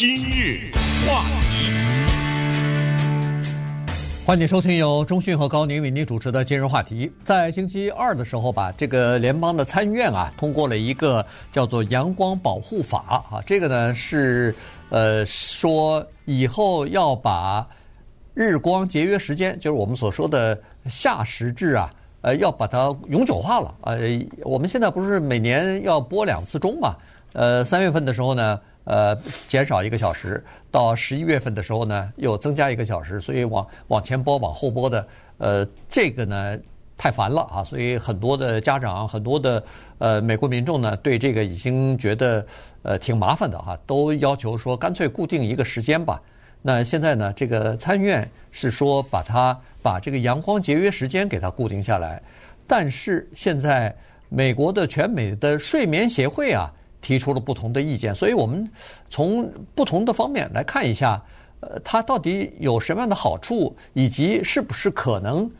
今日话题，欢迎收听由中讯和高宁为您主持的今日话题。在星期二的时候吧，这个联邦的参议院啊通过了一个叫做《阳光保护法》啊，这个呢是呃说以后要把日光节约时间，就是我们所说的夏时制啊，呃要把它永久化了。呃，我们现在不是每年要播两次钟嘛？呃，三月份的时候呢。呃，减少一个小时，到十一月份的时候呢，又增加一个小时，所以往往前播、往后播的，呃，这个呢太烦了啊，所以很多的家长、很多的呃美国民众呢，对这个已经觉得呃挺麻烦的哈、都要求说干脆固定一个时间吧。那现在呢，这个参议院是说把它把这个阳光节约时间给它固定下来，但是现在美国的全美的睡眠协会啊。提出了不同的意见，所以我们从不同的方面来看一下，呃，它到底有什么样的好处，以及是不是可能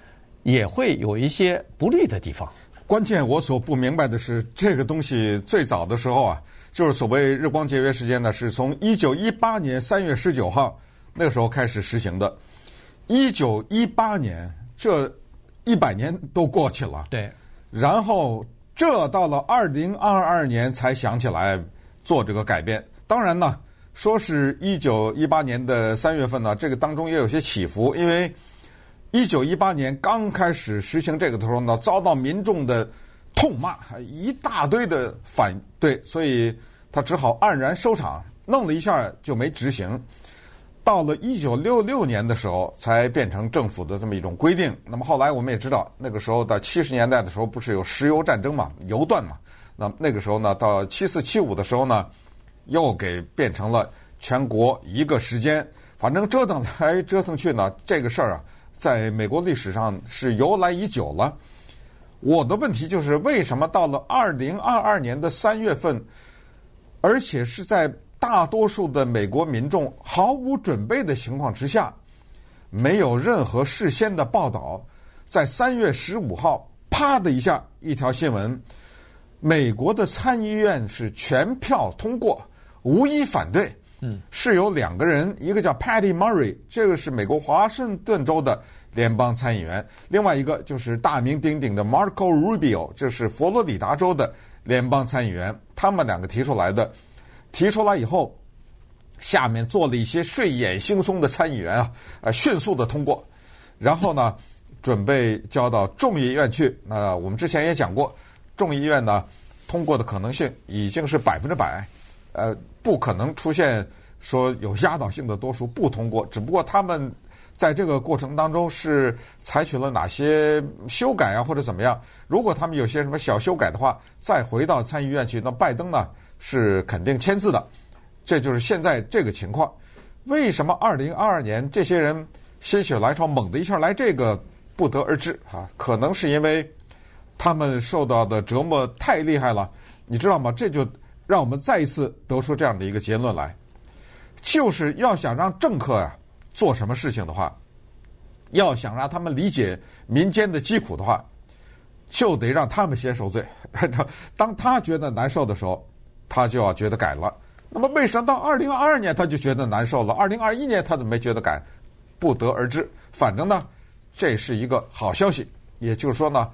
也会有一些不利的地方。关键我所不明白的是，这个东西最早的时候啊，就是所谓日光节约时间呢，是从一九一八年三月十九号那个时候开始实行的。一九一八年，这一百年都过去了，对，然后。这到了二零二二年才想起来做这个改变。当然呢，说是一九一八年的三月份呢，这个当中也有些起伏，因为一九一八年刚开始实行这个的时候呢，遭到民众的痛骂，一大堆的反对，所以他只好黯然收场，弄了一下就没执行。到了一九六六年的时候，才变成政府的这么一种规定。那么后来我们也知道，那个时候到七十年代的时候，不是有石油战争嘛，油断嘛。那那个时候呢，到七四七五的时候呢，又给变成了全国一个时间。反正折腾来折腾去呢，这个事儿啊，在美国历史上是由来已久了。我的问题就是，为什么到了二零二二年的三月份，而且是在大多数的美国民众毫无准备的情况之下，没有任何事先的报道，在三月十五号，啪的一下，一条新闻，美国的参议院是全票通过，无一反对。嗯，是有两个人，一个叫 Patty Murray，这个是美国华盛顿州的联邦参议员；另外一个就是大名鼎鼎的 Marco Rubio，这是佛罗里达州的联邦参议员。他们两个提出来的。提出来以后，下面做了一些睡眼惺忪的参议员啊，呃，迅速的通过，然后呢，准备交到众议院去。那我们之前也讲过，众议院呢通过的可能性已经是百分之百，呃，不可能出现说有压倒性的多数不通过。只不过他们在这个过程当中是采取了哪些修改啊，或者怎么样？如果他们有些什么小修改的话，再回到参议院去，那拜登呢？是肯定签字的，这就是现在这个情况。为什么二零二二年这些人心血来潮，猛的一下来这个不得而知啊？可能是因为他们受到的折磨太厉害了，你知道吗？这就让我们再一次得出这样的一个结论来，就是要想让政客呀做什么事情的话，要想让他们理解民间的疾苦的话，就得让他们先受罪。当他觉得难受的时候。他就要觉得改了，那么为什么到二零二二年他就觉得难受了？二零二一年他怎么没觉得改？不得而知。反正呢，这是一个好消息，也就是说呢，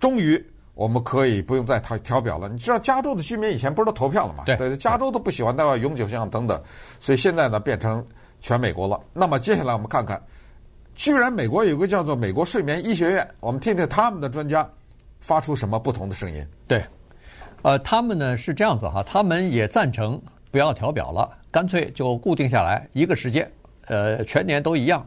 终于我们可以不用再调调表了。你知道加州的居民以前不是都投票了吗？对，加州都不喜欢，都要永久性等等。所以现在呢，变成全美国了。那么接下来我们看看，居然美国有个叫做美国睡眠医学院，我们听听他们的专家发出什么不同的声音。对。呃，他们呢是这样子哈，他们也赞成不要调表了，干脆就固定下来一个时间，呃，全年都一样。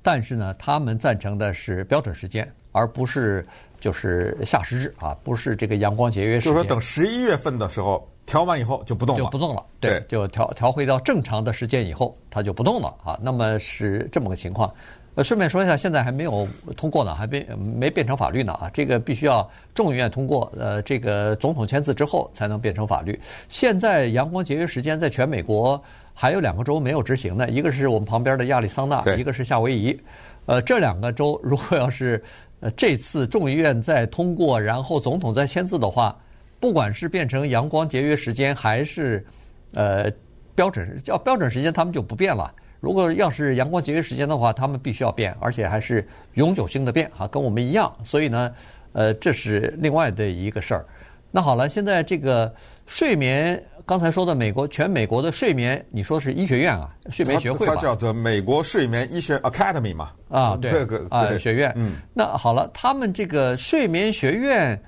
但是呢，他们赞成的是标准时间，而不是就是夏时制啊，不是这个阳光节约时间。就是说，等十一月份的时候调完以后就不动了，就不动了。对，就调调回到正常的时间以后，它就不动了啊。那么是这么个情况。呃，顺便说一下，现在还没有通过呢，还没没变成法律呢啊！这个必须要众议院通过，呃，这个总统签字之后才能变成法律。现在阳光节约时间在全美国还有两个州没有执行呢，一个是我们旁边的亚利桑那，一个是夏威夷。呃，这两个州如果要是呃这次众议院再通过，然后总统再签字的话，不管是变成阳光节约时间，还是呃标准叫标准时间，他们就不变了。如果要是阳光节约时间的话，他们必须要变，而且还是永久性的变啊，跟我们一样。所以呢，呃，这是另外的一个事儿。那好了，现在这个睡眠，刚才说的美国全美国的睡眠，你说是医学院啊，睡眠学会吧？它叫做美国睡眠医学 Academy 嘛？啊，对，这个啊学院。嗯，那好了，他们这个睡眠学院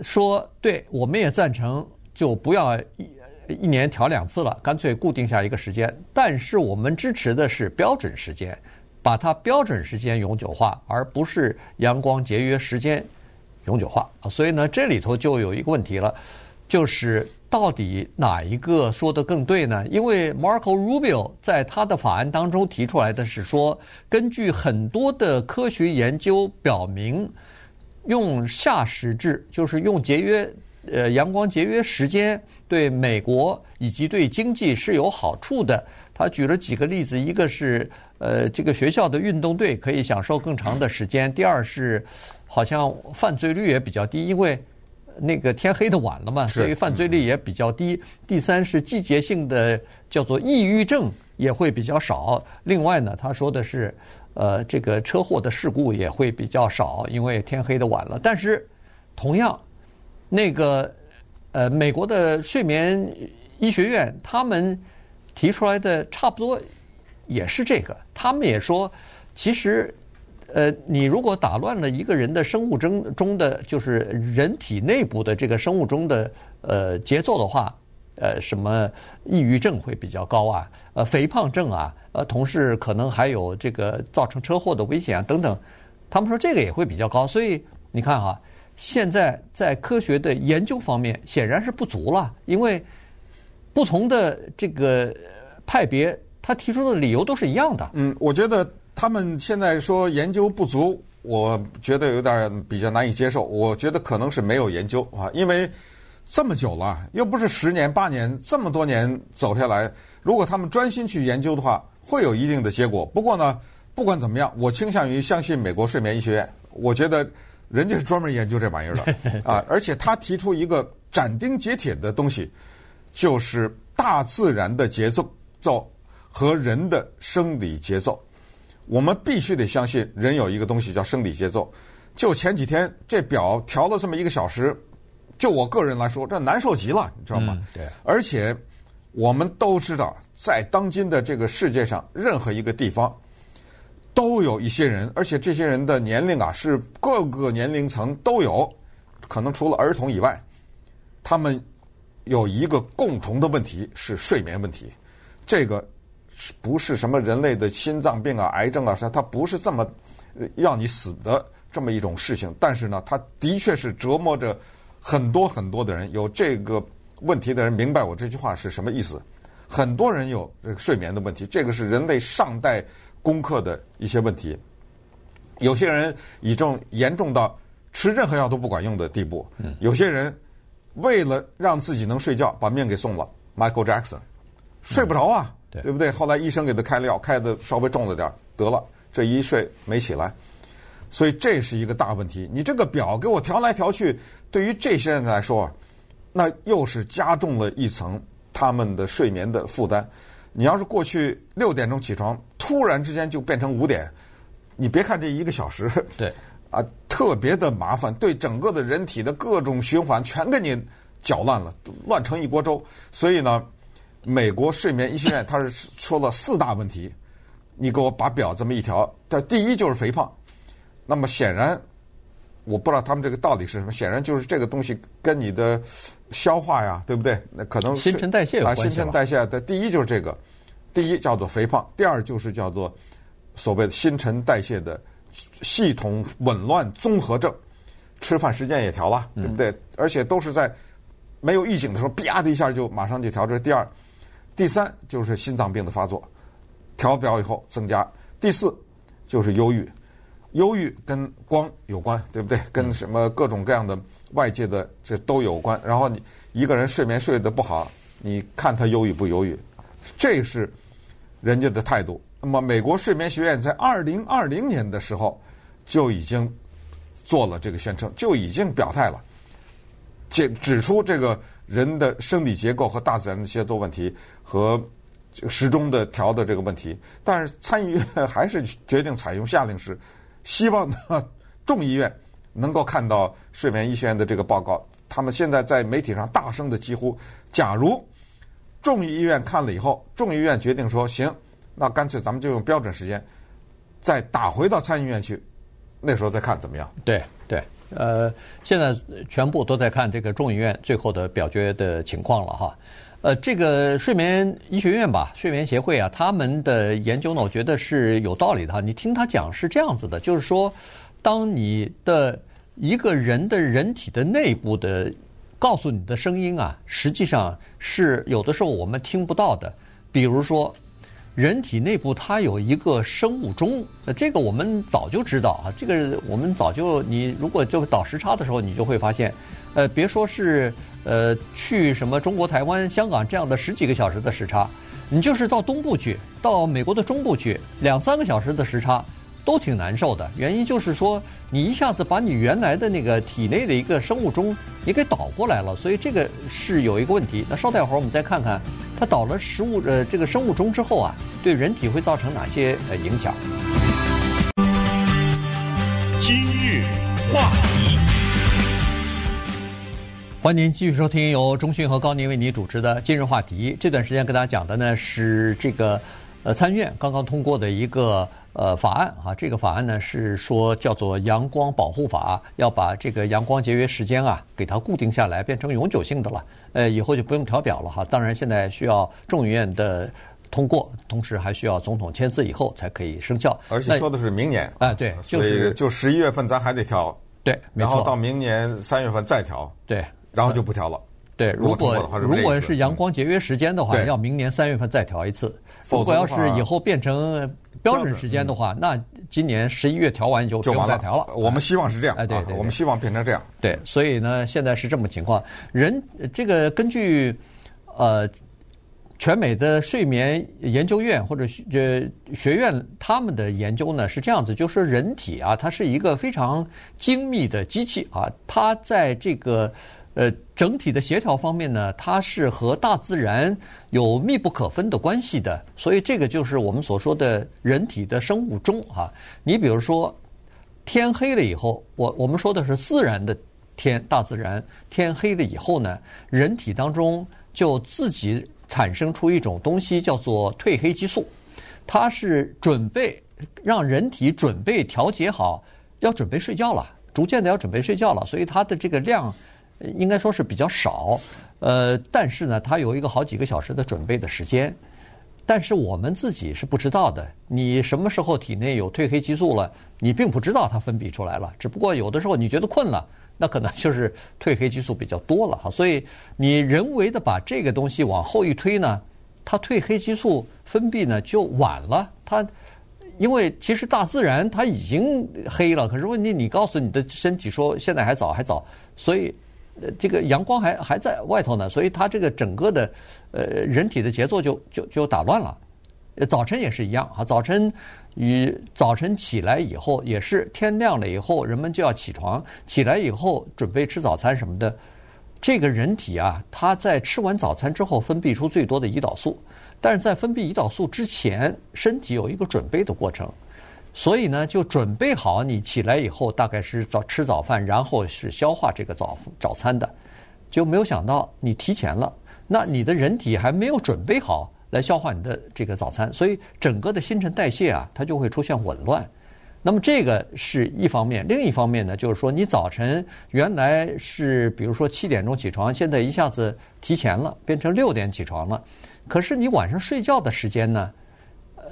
说，对，我们也赞成，就不要一年调两次了，干脆固定下一个时间。但是我们支持的是标准时间，把它标准时间永久化，而不是阳光节约时间。永久化，所以呢，这里头就有一个问题了，就是到底哪一个说得更对呢？因为 Marco Rubio 在他的法案当中提出来的是说，根据很多的科学研究表明，用夏时制，就是用节约呃阳光节约时间，对美国以及对经济是有好处的。他举了几个例子，一个是呃这个学校的运动队可以享受更长的时间，第二是。好像犯罪率也比较低，因为那个天黑的晚了嘛，所以犯罪率也比较低。第三是季节性的叫做抑郁症也会比较少。另外呢，他说的是，呃，这个车祸的事故也会比较少，因为天黑的晚了。但是同样，那个呃，美国的睡眠医学院他们提出来的差不多也是这个，他们也说其实。呃，你如果打乱了一个人的生物钟中的，就是人体内部的这个生物钟的呃节奏的话，呃，什么抑郁症会比较高啊？呃，肥胖症啊，呃，同时可能还有这个造成车祸的危险啊等等，他们说这个也会比较高。所以你看哈，现在在科学的研究方面显然是不足了，因为不同的这个派别，他提出的理由都是一样的。嗯，我觉得。他们现在说研究不足，我觉得有点比较难以接受。我觉得可能是没有研究啊，因为这么久了，又不是十年八年，这么多年走下来，如果他们专心去研究的话，会有一定的结果。不过呢，不管怎么样，我倾向于相信美国睡眠医学院。我觉得人家是专门研究这玩意儿的 啊，而且他提出一个斩钉截铁的东西，就是大自然的节奏奏和人的生理节奏。我们必须得相信人有一个东西叫生理节奏。就前几天这表调了这么一个小时，就我个人来说，这难受极了，你知道吗？嗯，对。而且我们都知道，在当今的这个世界上，任何一个地方都有一些人，而且这些人的年龄啊是各个年龄层都有，可能除了儿童以外，他们有一个共同的问题是睡眠问题。这个。不是什么人类的心脏病啊、癌症啊，它不是这么要你死的这么一种事情。但是呢，它的确是折磨着很多很多的人。有这个问题的人明白我这句话是什么意思。很多人有这个睡眠的问题，这个是人类上代攻克的一些问题。有些人已经严重到吃任何药都不管用的地步。有些人为了让自己能睡觉，把命给送了。Michael Jackson 睡不着啊。对，对不对？后来医生给他开了药，开的稍微重了点，得了，这一睡没起来，所以这是一个大问题。你这个表给我调来调去，对于这些人来说，那又是加重了一层他们的睡眠的负担。你要是过去六点钟起床，突然之间就变成五点，你别看这一个小时，对，啊，特别的麻烦，对整个的人体的各种循环全给你搅乱了，乱成一锅粥。所以呢。美国睡眠医学院他是说了四大问题，你给我把表这么一调，这第一就是肥胖。那么显然，我不知道他们这个到底是什么，显然就是这个东西跟你的消化呀，对不对？那可能新陈代谢有关系啊。新陈代谢的第一就是这个，第一叫做肥胖，第二就是叫做所谓的新陈代谢的系统紊乱综合症，吃饭时间也调了，对不对？而且都是在没有预警的时候，啪的一下就马上就调。这是第二。第三就是心脏病的发作，调表以后增加。第四就是忧郁，忧郁跟光有关，对不对？跟什么各种各样的外界的这都有关。然后你一个人睡眠睡得不好，你看他忧郁不忧郁？这是人家的态度。那么美国睡眠学院在二零二零年的时候就已经做了这个宣称，就已经表态了，指指出这个。人的生理结构和大自然的一些多问题和时钟的调的这个问题。但是参议院还是决定采用下令式，希望呢众议院能够看到睡眠医学院的这个报告。他们现在在媒体上大声的疾呼：假如众议院看了以后，众议院决定说行，那干脆咱们就用标准时间再打回到参议院去，那时候再看怎么样？对对，呃，现在全部都在看这个众议院最后的表决的情况了哈。呃，这个睡眠医学院吧，睡眠协会啊，他们的研究呢，我觉得是有道理的哈。你听他讲是这样子的，就是说，当你的一个人的人体的内部的告诉你的声音啊，实际上是有的时候我们听不到的。比如说，人体内部它有一个生物钟，呃，这个我们早就知道啊。这个我们早就，你如果就倒时差的时候，你就会发现，呃，别说是呃去什么中国台湾、香港这样的十几个小时的时差，你就是到东部去，到美国的中部去，两三个小时的时差。都挺难受的，原因就是说，你一下子把你原来的那个体内的一个生物钟你给倒过来了，所以这个是有一个问题。那稍待会儿我们再看看，它倒了食物呃这个生物钟之后啊，对人体会造成哪些呃影响？欢迎您继续收听由中讯和高宁为您主持的今日话题。这段时间跟大家讲的呢是这个呃参院刚刚通过的一个。呃，法案啊，这个法案呢是说叫做“阳光保护法”，要把这个阳光节约时间啊，给它固定下来，变成永久性的了。呃，以后就不用调表了哈。当然，现在需要众议院的通过，同时还需要总统签字以后才可以生效。而且说的是明年啊、呃，对，就是就十一月份咱还得调，对，然后到明年三月份再调，对，然后就不调了。对，如果如果是阳光节约时间的话，要明年三月份再调一次。如果要是以后变成标准时间的话，那今年十一月调完就不用再调了。我们希望是这样，哎，对对，我们希望变成这样。对，所以呢，现在是这么情况。人这个根据呃全美的睡眠研究院或者学学院他们的研究呢是这样子，就是说人体啊，它是一个非常精密的机器啊，它在这个。呃，整体的协调方面呢，它是和大自然有密不可分的关系的，所以这个就是我们所说的人体的生物钟啊。你比如说，天黑了以后，我我们说的是自然的天，大自然天黑了以后呢，人体当中就自己产生出一种东西叫做褪黑激素，它是准备让人体准备调节好，要准备睡觉了，逐渐的要准备睡觉了，所以它的这个量。应该说是比较少，呃，但是呢，它有一个好几个小时的准备的时间，但是我们自己是不知道的。你什么时候体内有褪黑激素了，你并不知道它分泌出来了。只不过有的时候你觉得困了，那可能就是褪黑激素比较多了哈。所以你人为的把这个东西往后一推呢，它褪黑激素分泌呢就晚了。它因为其实大自然它已经黑了，可是问题你告诉你的身体说现在还早还早，所以。这个阳光还还在外头呢，所以它这个整个的呃人体的节奏就就就打乱了。早晨也是一样啊，早晨与早晨起来以后也是天亮了以后，人们就要起床，起来以后准备吃早餐什么的。这个人体啊，它在吃完早餐之后分泌出最多的胰岛素，但是在分泌胰岛素之前，身体有一个准备的过程。所以呢，就准备好你起来以后，大概是早吃早饭，然后是消化这个早早餐的，就没有想到你提前了，那你的人体还没有准备好来消化你的这个早餐，所以整个的新陈代谢啊，它就会出现紊乱。那么这个是一方面，另一方面呢，就是说你早晨原来是比如说七点钟起床，现在一下子提前了，变成六点起床了，可是你晚上睡觉的时间呢，呃。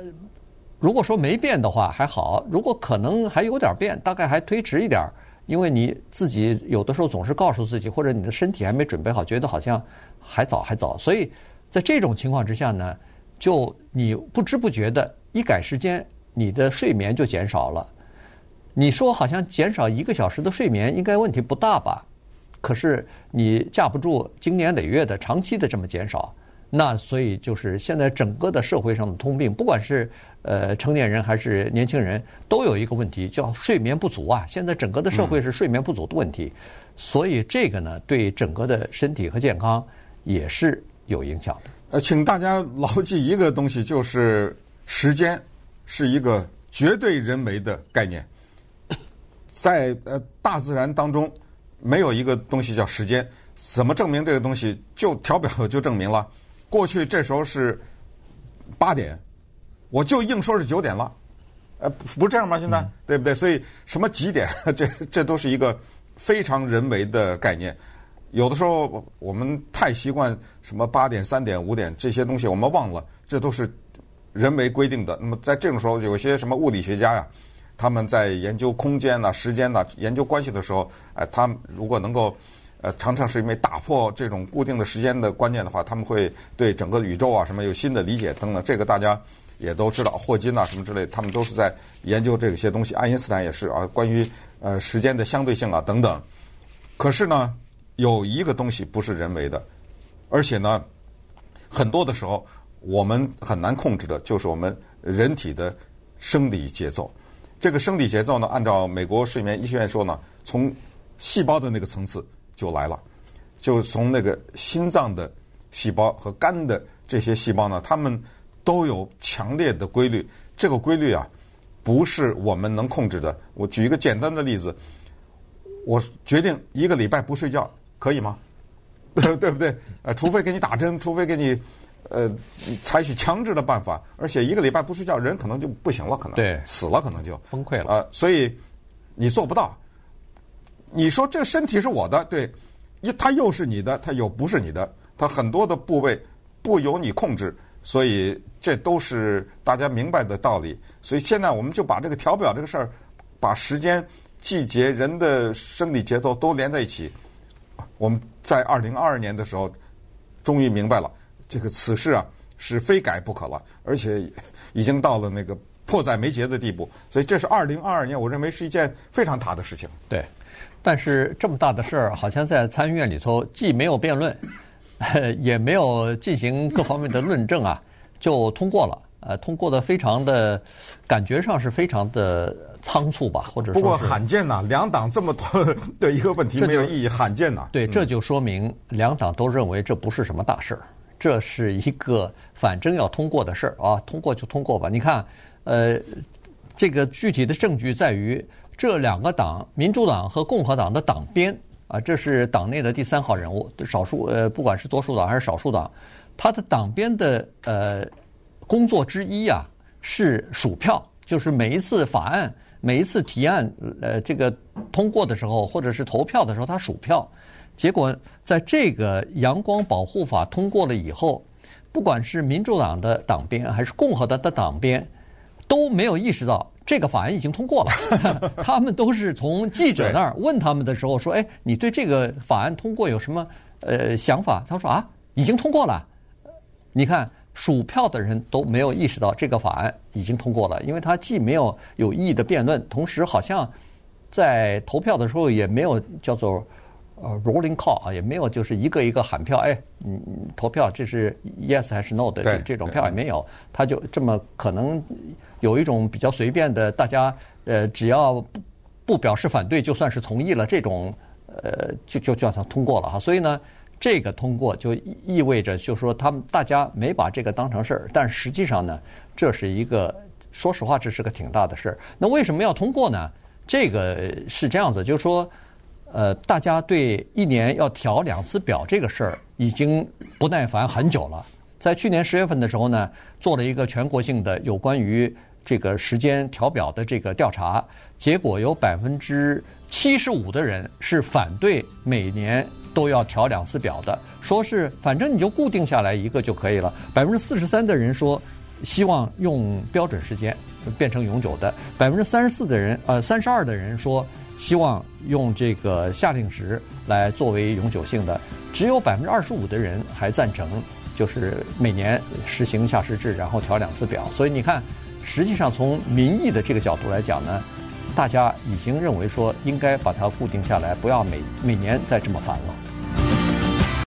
如果说没变的话还好，如果可能还有点变，大概还推迟一点，因为你自己有的时候总是告诉自己，或者你的身体还没准备好，觉得好像还早还早，所以在这种情况之下呢，就你不知不觉的一改时间，你的睡眠就减少了。你说好像减少一个小时的睡眠应该问题不大吧？可是你架不住经年累月的长期的这么减少。那所以就是现在整个的社会上的通病，不管是呃成年人还是年轻人，都有一个问题叫睡眠不足啊。现在整个的社会是睡眠不足的问题，所以这个呢，对整个的身体和健康也是有影响的。呃，请大家牢记一个东西，就是时间是一个绝对人为的概念，在呃大自然当中没有一个东西叫时间。怎么证明这个东西？就调表就证明了。过去这时候是八点，我就硬说是九点了。呃，不是这样吗？现在、嗯、对不对？所以什么几点？这这都是一个非常人为的概念。有的时候我们太习惯什么八点、三点、五点这些东西，我们忘了这都是人为规定的。那么在这种时候，有些什么物理学家呀，他们在研究空间呐、时间呐、研究关系的时候，哎，他们如果能够呃，常常是因为打破这种固定的时间的观念的话，他们会对整个宇宙啊什么有新的理解等等。这个大家。也都知道霍金啊什么之类，他们都是在研究这些东西。爱因斯坦也是啊，关于呃时间的相对性啊等等。可是呢，有一个东西不是人为的，而且呢，很多的时候我们很难控制的，就是我们人体的生理节奏。这个生理节奏呢，按照美国睡眠医学院说呢，从细胞的那个层次就来了，就从那个心脏的细胞和肝的这些细胞呢，它们。都有强烈的规律，这个规律啊，不是我们能控制的。我举一个简单的例子，我决定一个礼拜不睡觉，可以吗？对不对？呃，除非给你打针，除非给你呃采取强制的办法，而且一个礼拜不睡觉，人可能就不行了，可能对死了，可能就崩溃了啊、呃。所以你做不到。你说这身体是我的，对，它又是你的，它又不是你的，它很多的部位不由你控制。所以这都是大家明白的道理。所以现在我们就把这个调表这个事儿，把时间、季节、人的生理节奏都连在一起。我们在二零二二年的时候，终于明白了，这个此事啊是非改不可了，而且已经到了那个迫在眉睫的地步。所以这是二零二二年，我认为是一件非常大的事情。对，但是这么大的事儿，好像在参议院里头既没有辩论。也没有进行各方面的论证啊，就通过了。呃，通过的非常的，感觉上是非常的仓促吧，或者说。不过罕见呐，两党这么多 对一个问题没有意义，罕见呐。对，这就说明两党都认为这不是什么大事儿，这是一个反正要通过的事儿啊，通过就通过吧。你看，呃，这个具体的证据在于这两个党，民主党和共和党的党鞭。啊，这是党内的第三号人物，少数呃，不管是多数党还是少数党，他的党鞭的呃工作之一啊是数票，就是每一次法案、每一次提案呃这个通过的时候，或者是投票的时候，他数票。结果在这个阳光保护法通过了以后，不管是民主党的党鞭还是共和党的党鞭，都没有意识到。这个法案已经通过了，他们都是从记者那儿问他们的时候说：“哎，你对这个法案通过有什么呃想法？”他说：“啊，已经通过了。”你看，数票的人都没有意识到这个法案已经通过了，因为他既没有有意义的辩论，同时好像在投票的时候也没有叫做呃 rolling call 啊，也没有就是一个一个喊票，哎，嗯投票这是 yes 还是 no 的这种票也没有，他就这么可能。有一种比较随便的，大家呃只要不不表示反对，就算是同意了，这种呃就就叫它通过了哈。所以呢，这个通过就意味着，就是说他们大家没把这个当成事儿，但实际上呢，这是一个说实话，这是个挺大的事儿。那为什么要通过呢？这个是这样子，就是说呃，大家对一年要调两次表这个事儿已经不耐烦很久了。在去年十月份的时候呢，做了一个全国性的有关于这个时间调表的这个调查，结果有百分之七十五的人是反对每年都要调两次表的，说是反正你就固定下来一个就可以了。百分之四十三的人说希望用标准时间变成永久的，百分之三十四的人呃三十二的人说希望用这个夏令时来作为永久性的，只有百分之二十五的人还赞成，就是每年实行夏时制，然后调两次表。所以你看。实际上，从民意的这个角度来讲呢，大家已经认为说应该把它固定下来，不要每每年再这么烦了。